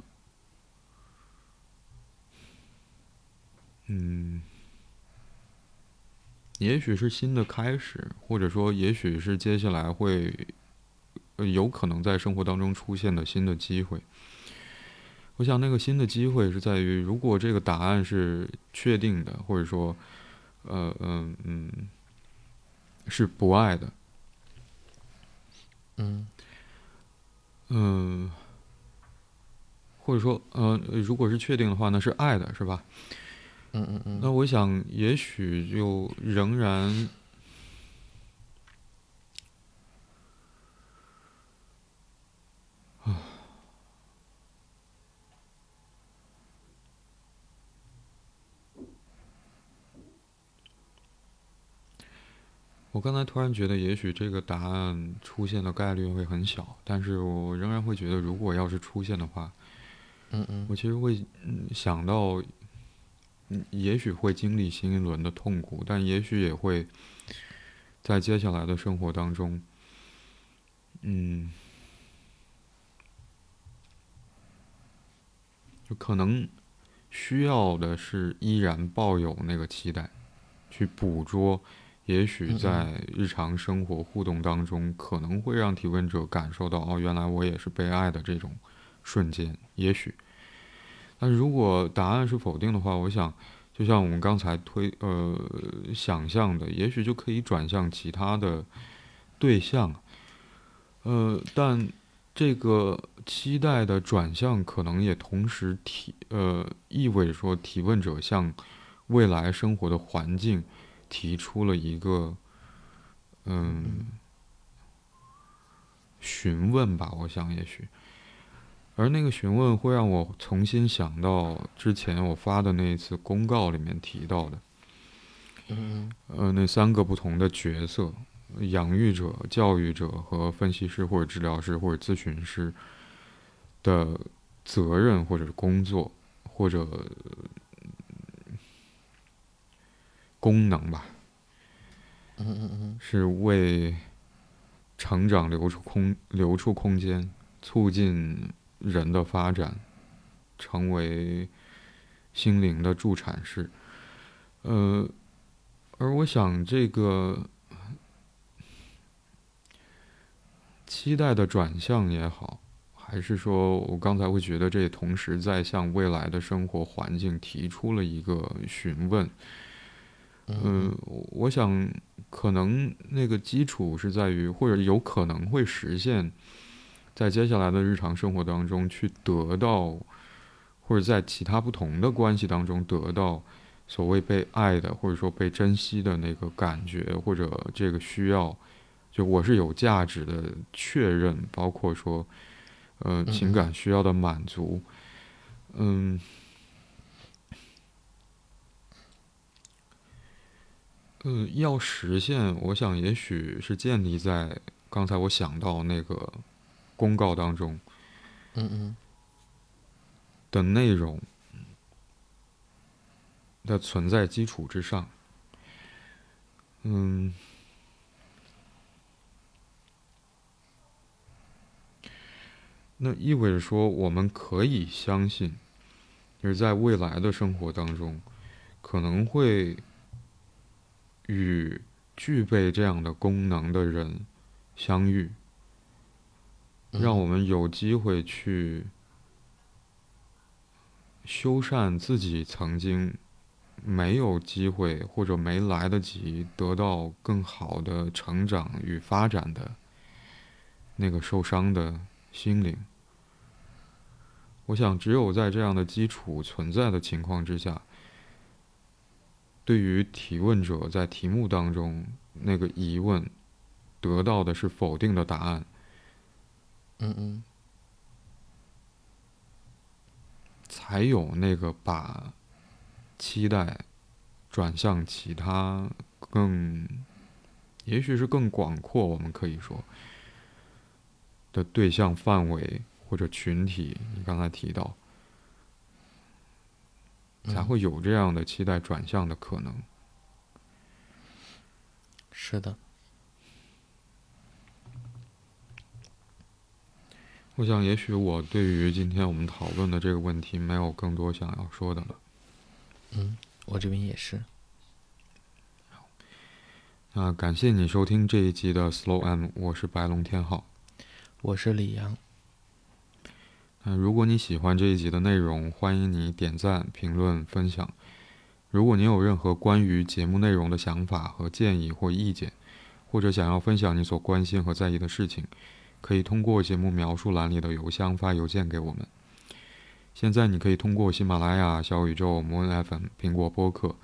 嗯，也许是新的开始，或者说，也许是接下来会有可能在生活当中出现的新的机会。我想，那个新的机会是在于，如果这个答案是确定的，或者说，呃，嗯嗯，是不爱的，嗯。嗯，或者说，呃，如果是确定的话，那是爱的，是吧？嗯嗯嗯。那我想，也许就仍然。我刚才突然觉得，也许这个答案出现的概率会很小，但是我仍然会觉得，如果要是出现的话，嗯嗯，我其实会想到，嗯，也许会经历新一轮的痛苦，但也许也会在接下来的生活当中，嗯，就可能需要的是依然抱有那个期待，去捕捉。也许在日常生活互动当中，可能会让提问者感受到哦，原来我也是被爱的这种瞬间。也许，但如果答案是否定的话，我想，就像我们刚才推呃想象的，也许就可以转向其他的对象。呃，但这个期待的转向，可能也同时提呃意味着说，提问者向未来生活的环境。提出了一个，嗯，询问吧，我想也许，而那个询问会让我重新想到之前我发的那一次公告里面提到的，嗯，呃，那三个不同的角色：养育者、教育者和分析师或者治疗师或者咨询师的责任或者是工作或者。功能吧，嗯嗯嗯，是为成长留出空留出空间，促进人的发展，成为心灵的助产士。呃，而我想这个期待的转向也好，还是说我刚才会觉得这也同时在向未来的生活环境提出了一个询问。嗯，我想可能那个基础是在于，或者有可能会实现，在接下来的日常生活当中去得到，或者在其他不同的关系当中得到所谓被爱的，或者说被珍惜的那个感觉，或者这个需要，就我是有价值的确认，包括说，呃，情感需要的满足，嗯。呃，要实现，我想也许是建立在刚才我想到那个公告当中，嗯嗯，的内容的存在基础之上，嗯，那意味着说，我们可以相信，就是在未来的生活当中，可能会。与具备这样的功能的人相遇，让我们有机会去修缮自己曾经没有机会或者没来得及得到更好的成长与发展的那个受伤的心灵。我想，只有在这样的基础存在的情况之下。对于提问者在题目当中那个疑问，得到的是否定的答案。嗯嗯。才有那个把期待转向其他更，也许是更广阔，我们可以说的对象范围或者群体。你刚才提到。才会有这样的期待转向的可能。是的。我想，也许我对于今天我们讨论的这个问题，没有更多想要说的了。嗯，我这边也是。那感谢你收听这一集的 Slow M，我是白龙天浩，我是李阳。嗯，如果你喜欢这一集的内容，欢迎你点赞、评论、分享。如果你有任何关于节目内容的想法和建议或意见，或者想要分享你所关心和在意的事情，可以通过节目描述栏里的邮箱发邮件给我们。现在你可以通过喜马拉雅、小宇宙、摩恩 FM、苹果播客、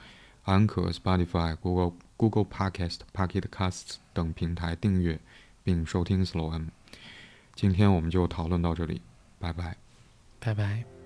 安可、Spotify、Google Google Podcast、Pocket Casts 等平台订阅并收听 Slow M。今天我们就讨论到这里，拜拜。拜拜。